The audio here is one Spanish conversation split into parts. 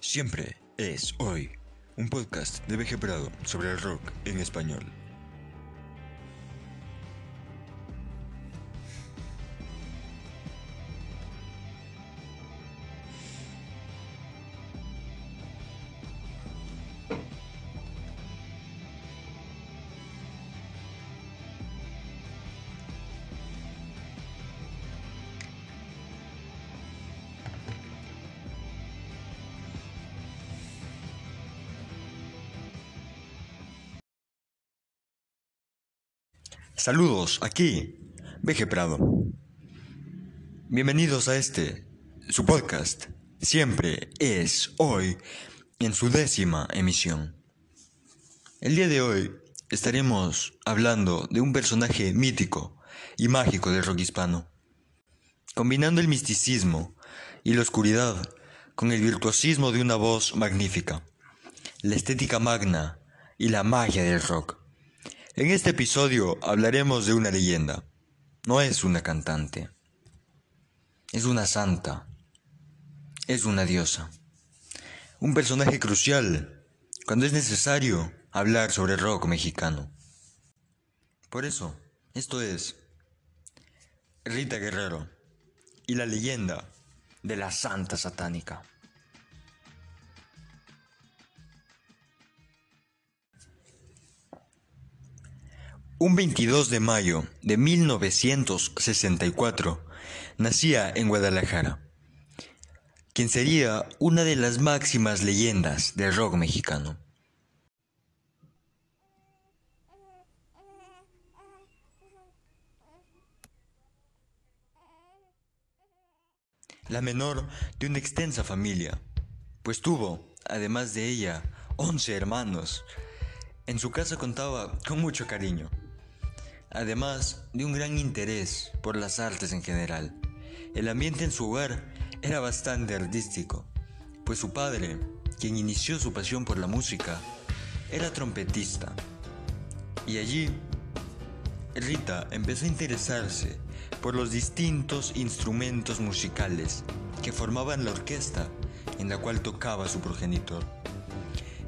Siempre es hoy. Un podcast de BG Prado sobre el rock en español. Saludos, aquí, BG Prado. Bienvenidos a este, su podcast, siempre es hoy, en su décima emisión. El día de hoy estaremos hablando de un personaje mítico y mágico del rock hispano, combinando el misticismo y la oscuridad con el virtuosismo de una voz magnífica, la estética magna y la magia del rock. En este episodio hablaremos de una leyenda. No es una cantante. Es una santa. Es una diosa. Un personaje crucial cuando es necesario hablar sobre rock mexicano. Por eso, esto es Rita Guerrero y la leyenda de la Santa Satánica. Un 22 de mayo de 1964 nacía en Guadalajara, quien sería una de las máximas leyendas del rock mexicano. La menor de una extensa familia, pues tuvo, además de ella, 11 hermanos. En su casa contaba con mucho cariño además de un gran interés por las artes en general. El ambiente en su hogar era bastante artístico, pues su padre, quien inició su pasión por la música, era trompetista. Y allí, Rita empezó a interesarse por los distintos instrumentos musicales que formaban la orquesta en la cual tocaba su progenitor,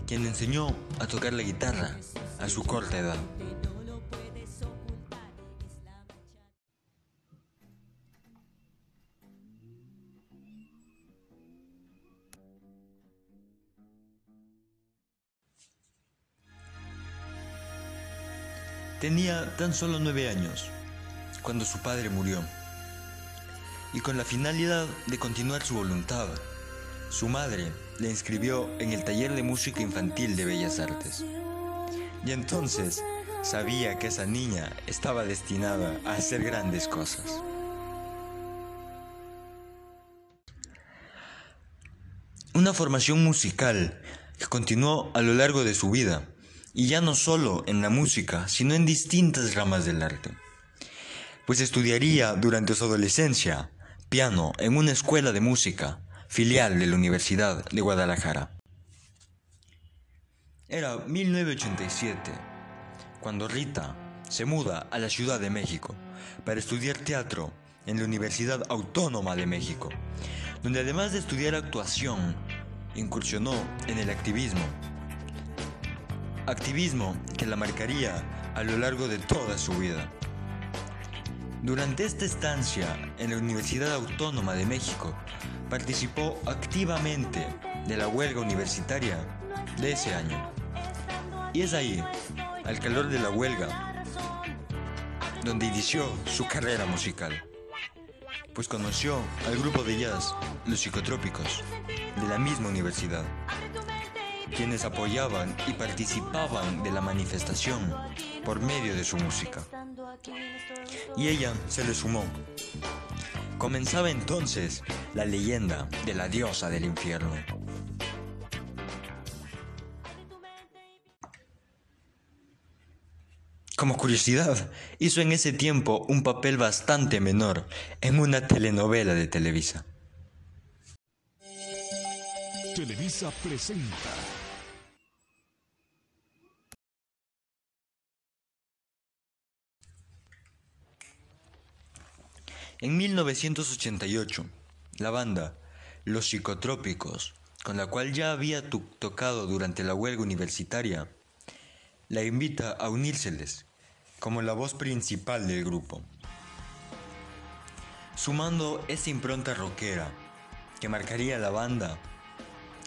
quien enseñó a tocar la guitarra a su corta edad. Tenía tan solo nueve años cuando su padre murió. Y con la finalidad de continuar su voluntad, su madre le inscribió en el taller de música infantil de Bellas Artes. Y entonces sabía que esa niña estaba destinada a hacer grandes cosas. Una formación musical que continuó a lo largo de su vida y ya no solo en la música, sino en distintas ramas del arte. Pues estudiaría durante su adolescencia piano en una escuela de música, filial de la Universidad de Guadalajara. Era 1987, cuando Rita se muda a la Ciudad de México para estudiar teatro en la Universidad Autónoma de México, donde además de estudiar actuación, incursionó en el activismo activismo que la marcaría a lo largo de toda su vida. Durante esta estancia en la Universidad Autónoma de México, participó activamente de la huelga universitaria de ese año. Y es ahí, al calor de la huelga, donde inició su carrera musical, pues conoció al grupo de jazz Los Psicotrópicos de la misma universidad quienes apoyaban y participaban de la manifestación por medio de su música. Y ella se le sumó. Comenzaba entonces la leyenda de la diosa del infierno. Como curiosidad, hizo en ese tiempo un papel bastante menor en una telenovela de Televisa. Televisa presenta En 1988, la banda Los Psicotrópicos con la cual ya había tocado durante la huelga universitaria, la invita a unírseles como la voz principal del grupo, sumando esa impronta rockera que marcaría la banda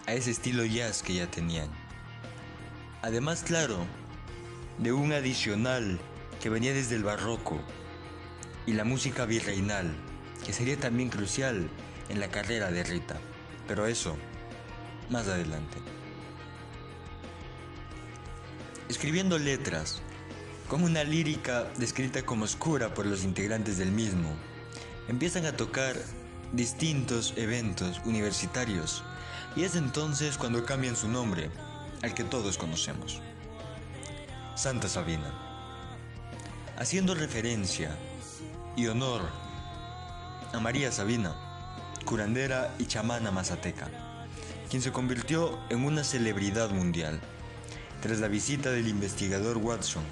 a ese estilo jazz que ya tenían. Además, claro, de un adicional que venía desde el barroco y la música virreinal, que sería también crucial en la carrera de Rita. Pero eso, más adelante. Escribiendo letras, con una lírica descrita como oscura por los integrantes del mismo, empiezan a tocar distintos eventos universitarios y es entonces cuando cambian su nombre al que todos conocemos, Santa Sabina, haciendo referencia y honor a María Sabina, curandera y chamana mazateca, quien se convirtió en una celebridad mundial tras la visita del investigador Watson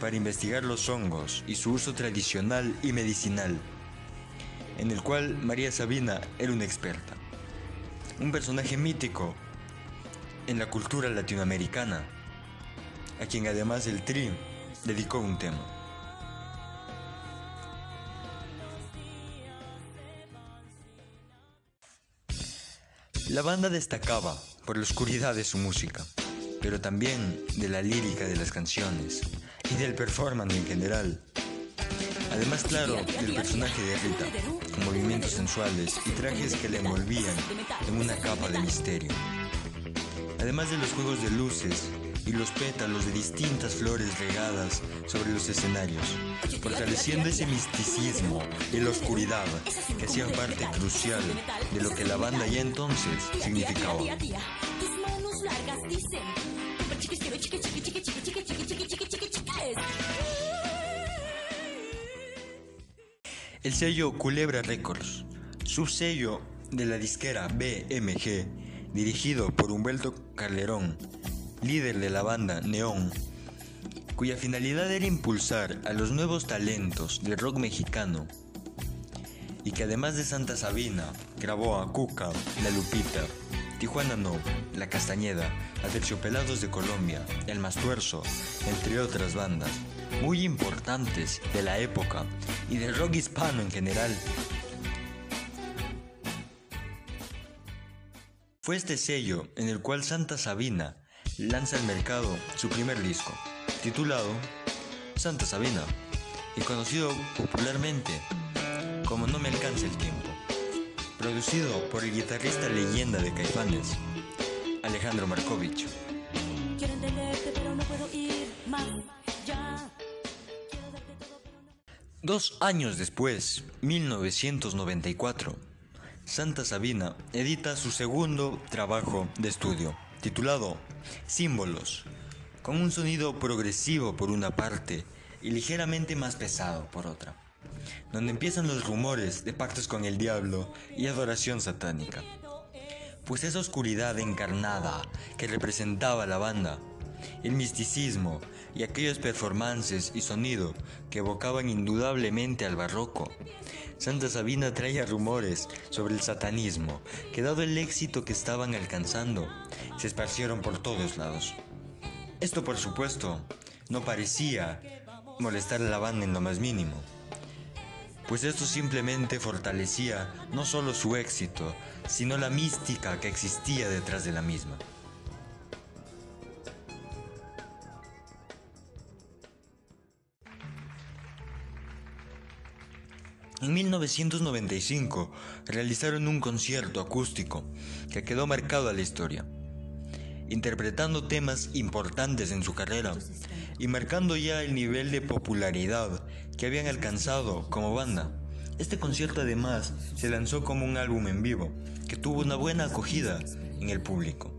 para investigar los hongos y su uso tradicional y medicinal, en el cual María Sabina era una experta. Un personaje mítico en la cultura latinoamericana, a quien además el Tri dedicó un tema. La banda destacaba por la oscuridad de su música, pero también de la lírica de las canciones y del performance en general. Además, claro, del personaje de Rita, con movimientos sensuales y trajes que le envolvían en una capa de misterio. Además de los juegos de luces y los pétalos de distintas flores regadas sobre los escenarios, fortaleciendo ese misticismo y la oscuridad que hacían parte crucial de lo que la banda ya entonces significaba. El sello Culebra Records, subsello de la disquera BMG, dirigido por Humberto Calderón, líder de la banda Neón, cuya finalidad era impulsar a los nuevos talentos del rock mexicano, y que además de Santa Sabina, grabó a Cuca, La Lupita, Tijuana No, La Castañeda, a Terciopelados de Colombia, El Mastuerzo, entre otras bandas, muy importantes de la época y del rock hispano en general. Fue este sello en el cual Santa Sabina lanza al mercado su primer disco, titulado Santa Sabina y conocido popularmente como No me alcanza el tiempo, producido por el guitarrista leyenda de Caifanes, Alejandro Markovich. Dos años después, 1994, Santa Sabina edita su segundo trabajo de estudio, titulado Símbolos, con un sonido progresivo por una parte y ligeramente más pesado por otra, donde empiezan los rumores de pactos con el diablo y adoración satánica. Pues esa oscuridad encarnada que representaba la banda, el misticismo y aquellos performances y sonido que evocaban indudablemente al barroco, Santa Sabina traía rumores sobre el satanismo que dado el éxito que estaban alcanzando, se esparcieron por todos lados. Esto por supuesto no parecía molestar a la banda en lo más mínimo, pues esto simplemente fortalecía no solo su éxito, sino la mística que existía detrás de la misma. En 1995 realizaron un concierto acústico que quedó marcado a la historia, interpretando temas importantes en su carrera y marcando ya el nivel de popularidad que habían alcanzado como banda. Este concierto además se lanzó como un álbum en vivo, que tuvo una buena acogida en el público.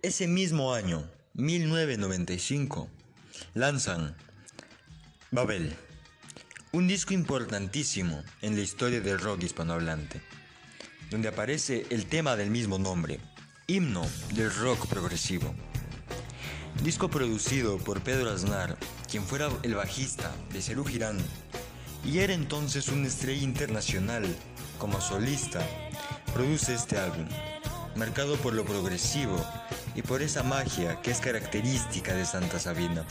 Ese mismo año, 1995, lanzan Babel, un disco importantísimo en la historia del rock hispanohablante, donde aparece el tema del mismo nombre, himno del rock progresivo. Disco producido por Pedro Aznar, quien fuera el bajista de Cerú Girán, y era entonces una estrella internacional como solista, produce este álbum, marcado por lo progresivo y por esa magia que es característica de Santa Sabina.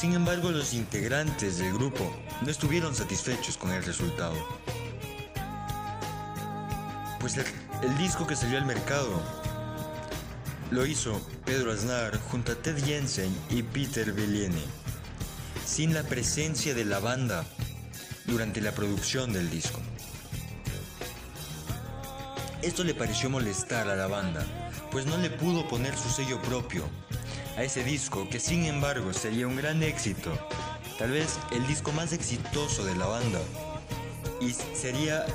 Sin embargo, los integrantes del grupo no estuvieron satisfechos con el resultado. Pues el, disco que salió al mercado lo hizo Pedro Aznar junto a Ted Jensen y Peter Bellieni, sin la presencia de la banda durante la producción del disco. Esto le pareció molestar a la banda, pues no le pudo poner su sello propio a ese disco que sin embargo sería un gran éxito, tal vez el disco más exitoso de la banda, y sería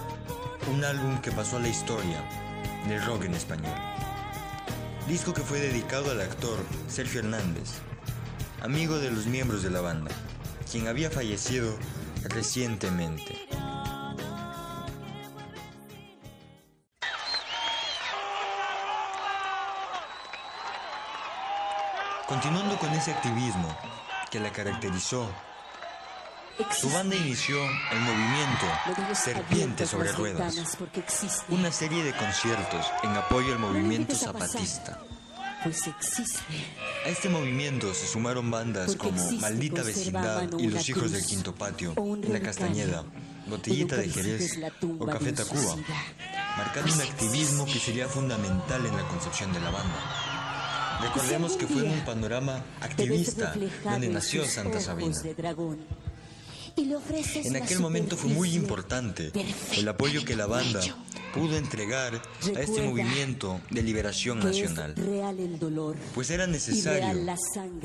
un álbum que pasó a la historia del rock en español. Disco que fue dedicado al actor Sergio Hernández, amigo de los miembros de la banda, quien había fallecido recientemente. Continuando con ese activismo que la caracterizó, su banda inició el movimiento Serpiente sobre Ruedas, una serie de conciertos en apoyo al movimiento zapatista. Pues existe. A este movimiento se sumaron bandas como Maldita Vecindad y Los Hijos del Quinto Patio, La Castañeda, Botellita de Jerez o Café Tacuba, marcando un activismo que sería fundamental en la concepción de la banda. Recordemos que fue en un panorama activista donde nació Santa Sabina. En aquel momento fue muy importante el apoyo que la banda pudo entregar a este movimiento de liberación nacional. Pues era necesario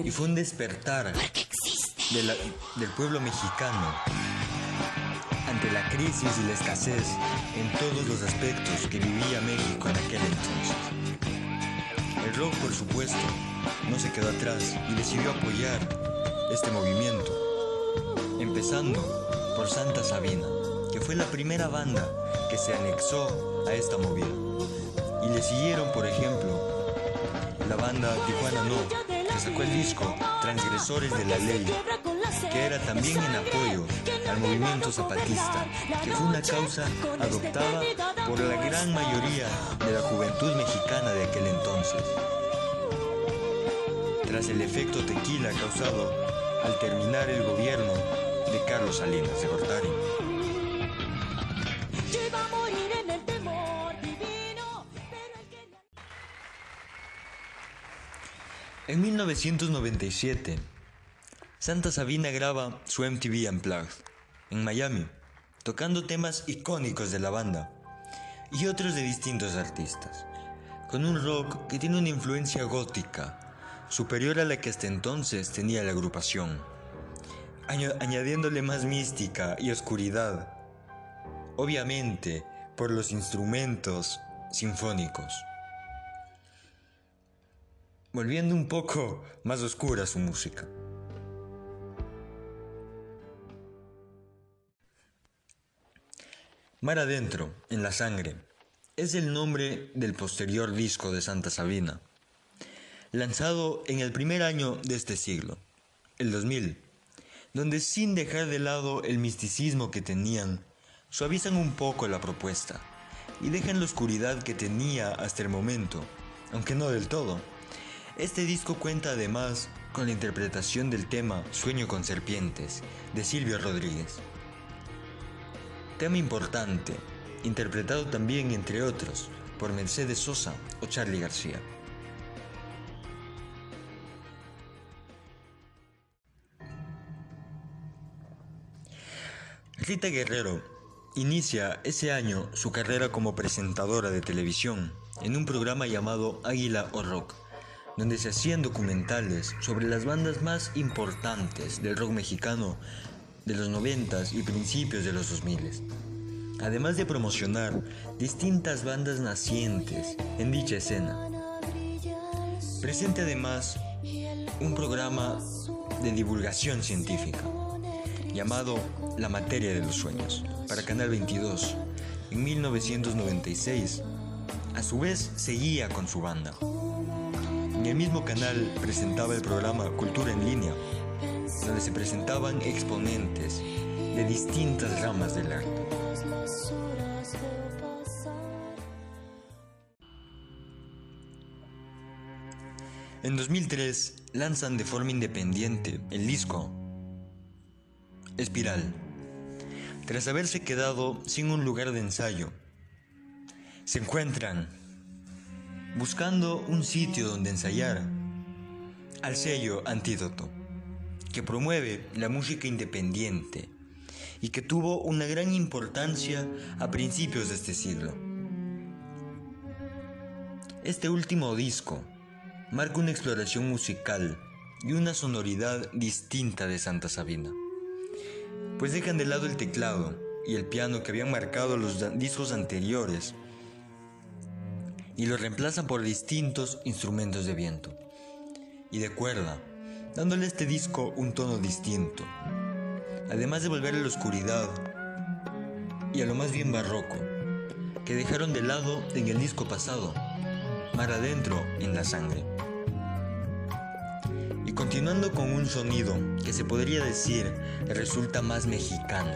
y fue un despertar de la- del pueblo mexicano ante la crisis y la escasez en todos los aspectos que vivía México en aquel entonces. El rock, por supuesto, no se quedó atrás y decidió apoyar este movimiento, empezando por Santa Sabina, que fue la primera banda que se anexó a esta movida. Y le siguieron, por ejemplo, la banda Tijuana No, que sacó el disco Transgresores de la Ley, que era también en apoyo al movimiento zapatista, que fue una causa adoptada por la gran mayoría de la juventud mexicana de aquel entonces. Tras el efecto tequila causado al terminar el gobierno de Carlos Salinas de Gortari. En 1997, Santa Sabina graba su MTV Unplugged en Miami, tocando temas icónicos de la banda y otros de distintos artistas, con un rock que tiene una influencia gótica superior a la que hasta entonces tenía la agrupación, añadiéndole más mística y oscuridad, obviamente por los instrumentos sinfónicos volviendo un poco más oscura su música. Mar Adentro, en la sangre, es el nombre del posterior disco de Santa Sabina, lanzado en el primer año de este siglo, el 2000, donde sin dejar de lado el misticismo que tenían, suavizan un poco la propuesta y dejan la oscuridad que tenía hasta el momento, aunque no del todo. Este disco cuenta además con la interpretación del tema Sueño con Serpientes de Silvio Rodríguez. Tema importante, interpretado también, entre otros, por Mercedes Sosa o Charlie García. Rita Guerrero inicia ese año su carrera como presentadora de televisión en un programa llamado Águila o Rock, donde se hacían documentales sobre las bandas más importantes del rock mexicano de los 90 y principios de los 2000. Además de promocionar distintas bandas nacientes en dicha escena. Presente además un programa de divulgación científica llamado La materia de los sueños para Canal 22 en 1996. A su vez seguía con su banda. En el mismo canal presentaba el programa Cultura en línea, donde se presentaban exponentes de distintas ramas del arte. En 2003 lanzan de forma independiente el disco Espiral, tras haberse quedado sin un lugar de ensayo. Se encuentran buscando un sitio donde ensayar al sello Antídoto, que promueve la música independiente y que tuvo una gran importancia a principios de este siglo. Este último disco marca una exploración musical y una sonoridad distinta de Santa Sabina, pues dejan de lado el teclado y el piano que habían marcado los discos anteriores y lo reemplazan por distintos instrumentos de viento y de cuerda, dándole a este disco un tono distinto, además de volverle a la oscuridad y a lo más bien barroco, que dejaron de lado en el disco pasado, mar adentro en la sangre. Y continuando con un sonido que se podría decir resulta más mexicano,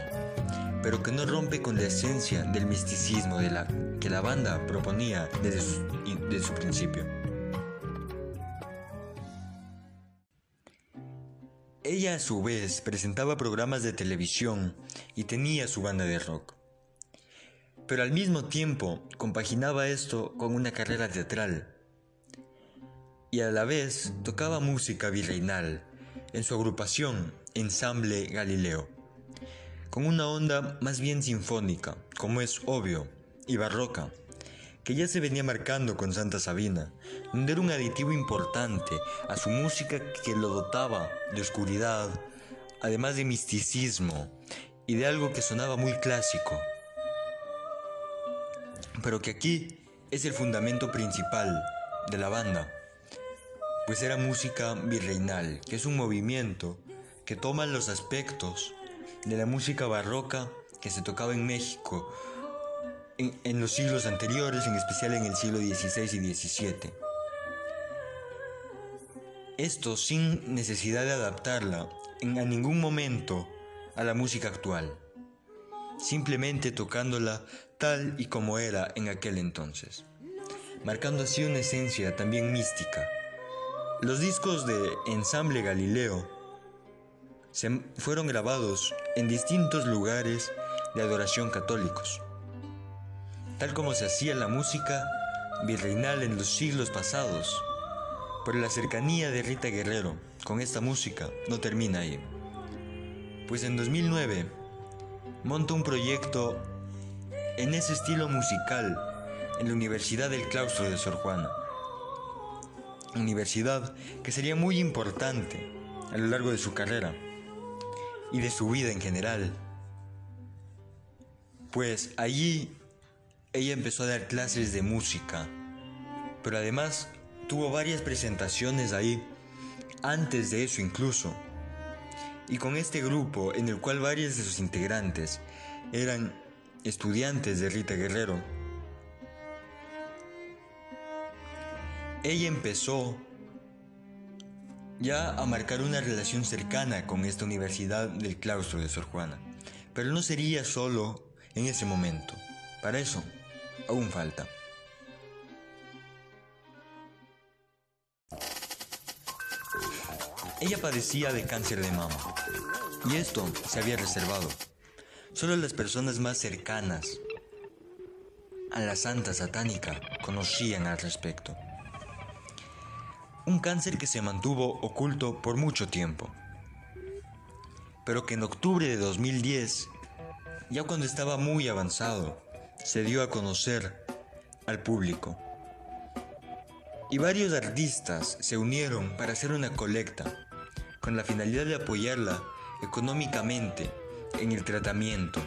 pero que no rompe con la esencia del misticismo de la, que la banda proponía desde su principio. Ella a su vez presentaba programas de televisión y tenía su banda de rock. Pero al mismo tiempo compaginaba esto con una carrera teatral. Y a la vez tocaba música virreinal en su agrupación Ensamble Galileo, con una onda más bien sinfónica, como es obvio, y barroca, que ya se venía marcando con Santa Sabina, donde era un aditivo importante a su música que lo dotaba de oscuridad, además de misticismo y de algo que sonaba muy clásico, pero que aquí es el fundamento principal de la banda, pues era música virreinal, que es un movimiento que toma los aspectos de la música barroca que se tocaba en México en, los siglos anteriores, en especial en el siglo XVI y XVII. Esto sin necesidad de adaptarla en, a ningún momento a la música actual, simplemente tocándola tal y como era en aquel entonces, marcando así una esencia también mística. Los discos de Ensamble Galileo se fueron grabados en distintos lugares de adoración católicos tal como se hacía la música virreinal en los siglos pasados. Pero la cercanía de Rita Guerrero con esta música no termina ahí. Pues en 2009 monta un proyecto en ese estilo musical en la Universidad del Claustro de Sor Juana. Universidad que sería muy importante a lo largo de su carrera y de su vida en general. Pues allí ella empezó a dar clases de música, pero además tuvo varias presentaciones ahí, antes de eso incluso. Y con este grupo en el cual varios de sus integrantes eran estudiantes de Rita Guerrero, ella empezó ya a marcar una relación cercana con esta universidad del claustro de Sor Juana. Pero no sería solo en ese momento. Para eso aún falta. Ella padecía de cáncer de mama y esto se había reservado. Solo las personas más cercanas a la santa satánica conocían al respecto. Un cáncer que se mantuvo oculto por mucho tiempo, pero que en octubre de 2010, ya cuando estaba muy avanzado, se dio a conocer al público. Y varios artistas se unieron para hacer una colecta con la finalidad de apoyarla económicamente en el tratamiento.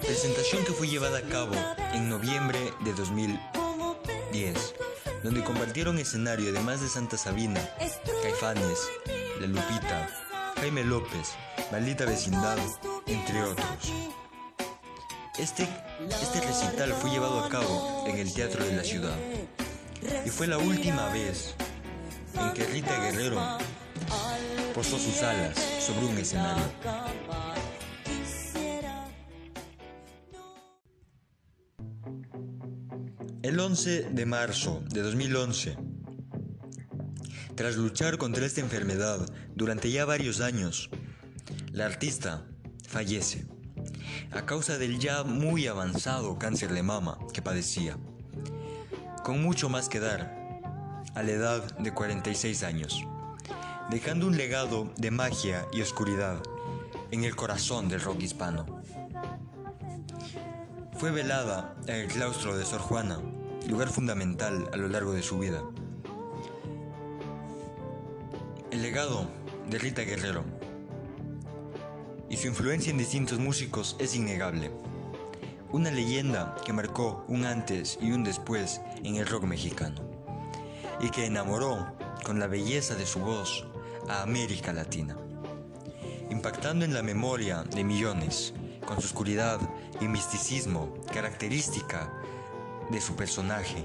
Presentación que fue llevada a cabo en noviembre de 2010, donde compartieron escenario además de Santa Sabina, Caifanes, La Lupita, Jaime López, Maldita Vecindad, entre otros. Este, este recital fue llevado a cabo en el Teatro de la Ciudad y fue la última vez en que Rita Guerrero posó sus alas sobre un escenario. El 11 de marzo de 2011, tras luchar contra esta enfermedad durante ya varios años, la artista fallece a causa del ya muy avanzado cáncer de mama que padecía, con mucho más que dar, a la edad de 46 años, dejando un legado de magia y oscuridad en el corazón del rock hispano. Fue velada en el claustro de Sor Juana, lugar fundamental a lo largo de su vida. El legado de Rita Guerrero y su influencia en distintos músicos es innegable. Una leyenda que marcó un antes y un después en el rock mexicano y que enamoró con la belleza de su voz a América Latina, impactando en la memoria de millones con su oscuridad y misticismo característica de su personaje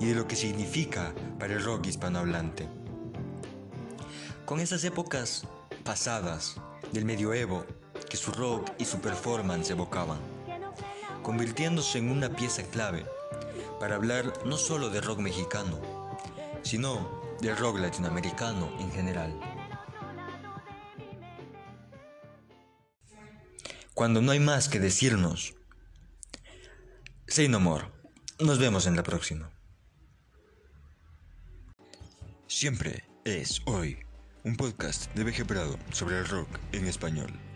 y de lo que significa para el rock hispanohablante. Con esas épocas pasadas del medioevo que su rock y su performance evocaban, convirtiéndose en una pieza clave para hablar no solo de rock mexicano, sino del rock latinoamericano en general. Cuando no hay más que decirnos, say no. Nos vemos en la próxima. Siempre es hoy un podcast de VG Prado sobre el rock en español.